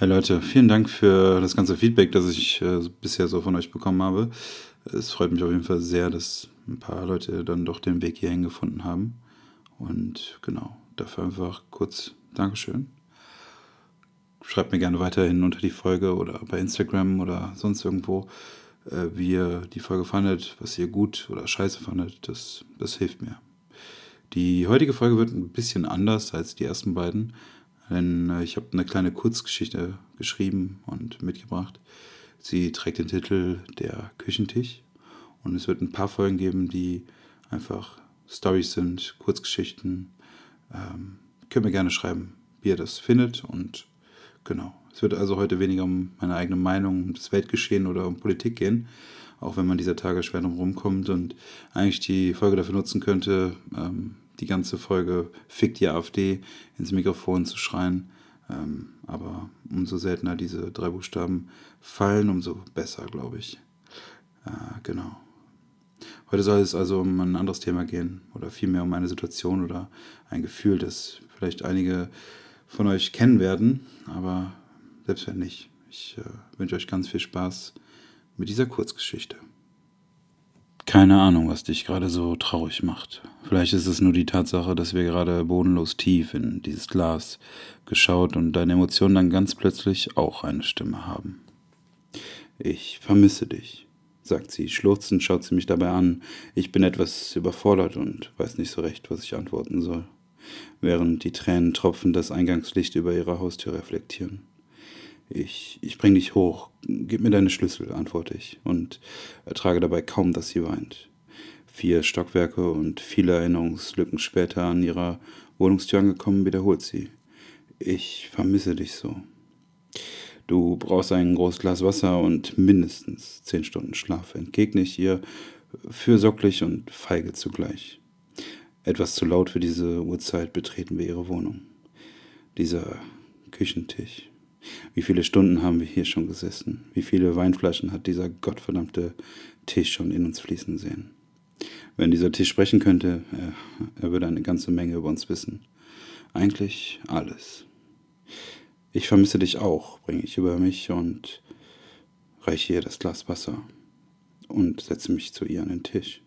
Hey Leute, vielen Dank für das ganze Feedback, das ich äh, bisher so von euch bekommen habe. Es freut mich auf jeden Fall sehr, dass ein paar Leute dann doch den Weg hierhin gefunden haben. Und genau, dafür einfach kurz Dankeschön. Schreibt mir gerne weiterhin unter die Folge oder bei Instagram oder sonst irgendwo, äh, wie ihr die Folge fandet, was ihr gut oder scheiße fandet. Das, das hilft mir. Die heutige Folge wird ein bisschen anders als die ersten beiden. Denn äh, ich habe eine kleine Kurzgeschichte geschrieben und mitgebracht. Sie trägt den Titel Der Küchentisch. Und es wird ein paar Folgen geben, die einfach Stories sind, Kurzgeschichten. Ähm, könnt mir gerne schreiben, wie ihr das findet. Und genau. Es wird also heute weniger um meine eigene Meinung, um das Weltgeschehen oder um Politik gehen. Auch wenn man dieser Tage schwer drum rumkommt und eigentlich die Folge dafür nutzen könnte, ähm, die ganze Folge Fick die AfD ins Mikrofon zu schreien. Ähm, aber umso seltener diese drei Buchstaben fallen, umso besser, glaube ich. Äh, genau. Heute soll es also um ein anderes Thema gehen oder vielmehr um eine Situation oder ein Gefühl, das vielleicht einige von euch kennen werden, aber selbst wenn nicht. Ich äh, wünsche euch ganz viel Spaß mit dieser Kurzgeschichte. Keine Ahnung, was dich gerade so traurig macht. Vielleicht ist es nur die Tatsache, dass wir gerade bodenlos tief in dieses Glas geschaut und deine Emotionen dann ganz plötzlich auch eine Stimme haben. Ich vermisse dich, sagt sie. Schluchzend schaut sie mich dabei an. Ich bin etwas überfordert und weiß nicht so recht, was ich antworten soll, während die Tränen tropfen das Eingangslicht über ihre Haustür reflektieren. Ich, ich bring dich hoch. Gib mir deine Schlüssel, antworte ich und ertrage dabei kaum, dass sie weint. Vier Stockwerke und viele Erinnerungslücken später an ihrer Wohnungstür angekommen, wiederholt sie. Ich vermisse dich so. Du brauchst ein großes Glas Wasser und mindestens zehn Stunden Schlaf, entgegne ich ihr, fürsorglich und feige zugleich. Etwas zu laut für diese Uhrzeit betreten wir ihre Wohnung. Dieser Küchentisch. Wie viele Stunden haben wir hier schon gesessen? Wie viele Weinflaschen hat dieser gottverdammte Tisch schon in uns fließen sehen? Wenn dieser Tisch sprechen könnte, er, er würde eine ganze Menge über uns wissen. Eigentlich alles. Ich vermisse dich auch, bringe ich über mich und reiche ihr das Glas Wasser und setze mich zu ihr an den Tisch.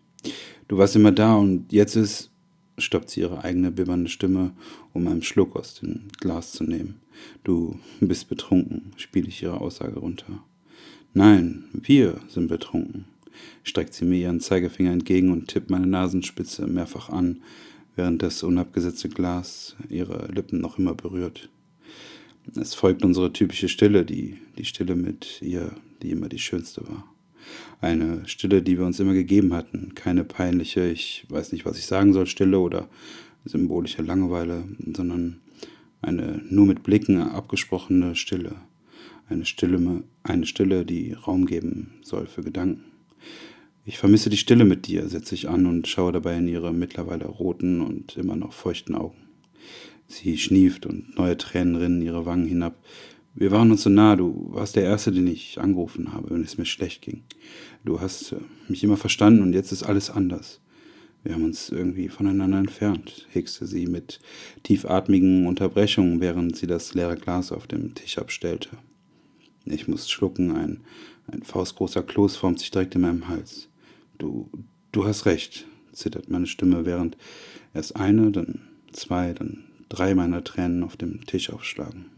Du warst immer da und jetzt ist, stoppt sie ihre eigene bibbernde Stimme, um einen Schluck aus dem Glas zu nehmen. Du bist betrunken, spiele ich ihre Aussage runter. Nein, wir sind betrunken, streckt sie mir ihren Zeigefinger entgegen und tippt meine Nasenspitze mehrfach an, während das unabgesetzte Glas ihre Lippen noch immer berührt. Es folgt unsere typische Stille, die, die Stille mit ihr, die immer die schönste war. Eine Stille, die wir uns immer gegeben hatten, keine peinliche, ich weiß nicht, was ich sagen soll, Stille oder symbolische Langeweile, sondern eine nur mit Blicken abgesprochene Stille, eine Stille, eine Stille, die Raum geben soll für Gedanken. Ich vermisse die Stille mit dir, setze ich an und schaue dabei in ihre mittlerweile roten und immer noch feuchten Augen. Sie schnieft und neue Tränen rinnen ihre Wangen hinab. Wir waren uns so nah, du warst der Erste, den ich angerufen habe, wenn es mir schlecht ging. Du hast äh, mich immer verstanden und jetzt ist alles anders. Wir haben uns irgendwie voneinander entfernt, hegste sie mit tiefatmigen Unterbrechungen, während sie das leere Glas auf dem Tisch abstellte. Ich musste schlucken, ein, ein faustgroßer Kloß formt sich direkt in meinem Hals. Du, du hast recht, zittert meine Stimme, während erst eine, dann zwei, dann drei meiner Tränen auf dem Tisch aufschlagen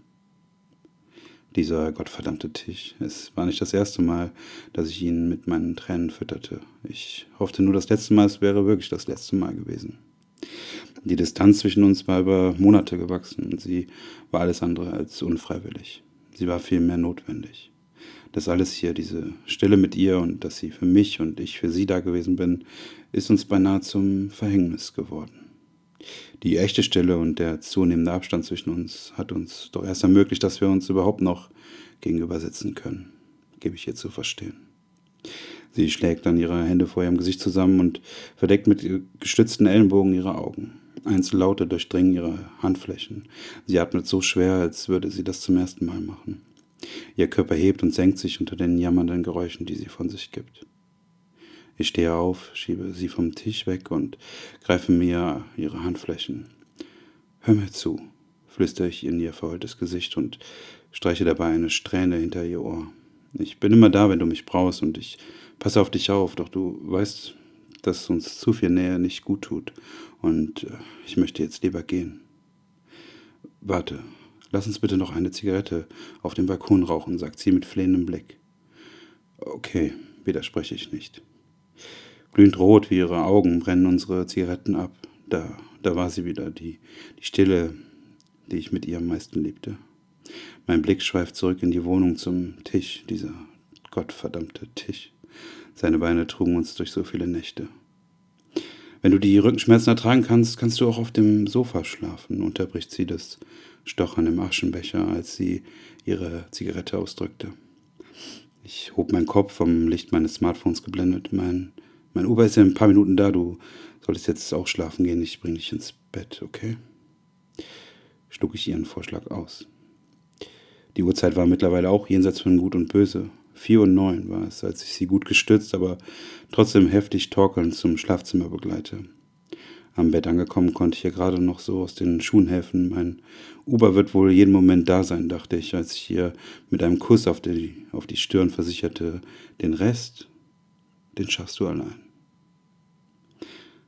dieser gottverdammte Tisch. Es war nicht das erste Mal, dass ich ihn mit meinen Tränen fütterte. Ich hoffte nur, das letzte Mal, es wäre wirklich das letzte Mal gewesen. Die Distanz zwischen uns war über Monate gewachsen und sie war alles andere als unfreiwillig. Sie war vielmehr notwendig. Das alles hier, diese Stille mit ihr und dass sie für mich und ich für sie da gewesen bin, ist uns beinahe zum Verhängnis geworden. Die echte Stille und der zunehmende Abstand zwischen uns hat uns doch erst ermöglicht, dass wir uns überhaupt noch gegenüber sitzen können, gebe ich ihr zu verstehen. Sie schlägt dann ihre Hände vor ihrem Gesicht zusammen und verdeckt mit gestützten Ellenbogen ihre Augen. Einzellaute durchdringen ihre Handflächen. Sie atmet so schwer, als würde sie das zum ersten Mal machen. Ihr Körper hebt und senkt sich unter den jammernden Geräuschen, die sie von sich gibt. Ich stehe auf, schiebe sie vom Tisch weg und greife mir ihre Handflächen. Hör mir zu, flüstere ich in ihr verheultes Gesicht und streiche dabei eine Strähne hinter ihr Ohr. Ich bin immer da, wenn du mich brauchst und ich passe auf dich auf, doch du weißt, dass uns zu viel Nähe nicht gut tut und äh, ich möchte jetzt lieber gehen. Warte, lass uns bitte noch eine Zigarette auf dem Balkon rauchen, sagt sie mit flehendem Blick. Okay, widerspreche ich nicht. Glühend rot wie ihre Augen brennen unsere Zigaretten ab. Da, da war sie wieder, die, die Stille, die ich mit ihr am meisten liebte. Mein Blick schweift zurück in die Wohnung zum Tisch, dieser gottverdammte Tisch. Seine Beine trugen uns durch so viele Nächte. Wenn du die Rückenschmerzen ertragen kannst, kannst du auch auf dem Sofa schlafen, unterbricht sie das Stochern im Aschenbecher, als sie ihre Zigarette ausdrückte. Ich hob meinen Kopf vom Licht meines Smartphones geblendet. Mein, mein Uber ist ja in ein paar Minuten da. Du solltest jetzt auch schlafen gehen. Ich bring dich ins Bett, okay? Schlug ich ihren Vorschlag aus. Die Uhrzeit war mittlerweile auch jenseits von Gut und Böse. Vier und neun war es, als ich sie gut gestützt, aber trotzdem heftig torkelnd zum Schlafzimmer begleite. Am Bett angekommen konnte ich ihr gerade noch so aus den Schuhen helfen. Mein Uber wird wohl jeden Moment da sein, dachte ich, als ich ihr mit einem Kuss auf die, auf die Stirn versicherte, den Rest, den schaffst du allein.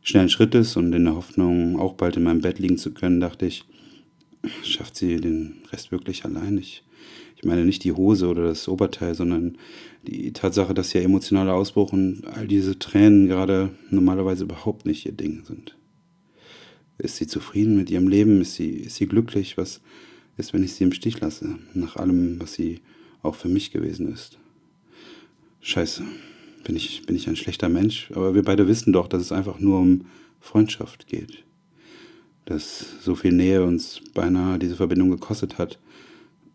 Schnellen Schrittes und in der Hoffnung, auch bald in meinem Bett liegen zu können, dachte ich, schafft sie den Rest wirklich allein? Ich, ich meine nicht die Hose oder das Oberteil, sondern die Tatsache, dass ihr emotionaler Ausbruch und all diese Tränen gerade normalerweise überhaupt nicht ihr Ding sind. Ist sie zufrieden mit ihrem Leben? Ist sie, ist sie glücklich? Was ist, wenn ich sie im Stich lasse? Nach allem, was sie auch für mich gewesen ist. Scheiße. Bin ich, bin ich ein schlechter Mensch? Aber wir beide wissen doch, dass es einfach nur um Freundschaft geht. Dass so viel Nähe uns beinahe diese Verbindung gekostet hat.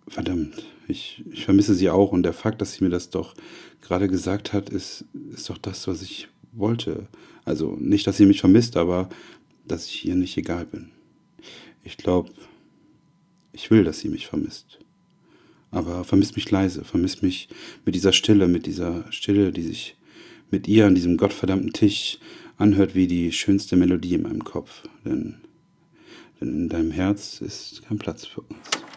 Verdammt, ich, ich vermisse sie auch. Und der Fakt, dass sie mir das doch gerade gesagt hat, ist, ist doch das, was ich wollte. Also nicht, dass sie mich vermisst, aber dass ich ihr nicht egal bin. Ich glaube, ich will, dass sie mich vermisst. Aber vermisst mich leise, vermisst mich mit dieser Stille, mit dieser Stille, die sich mit ihr an diesem gottverdammten Tisch anhört wie die schönste Melodie in meinem Kopf. Denn, denn in deinem Herz ist kein Platz für uns.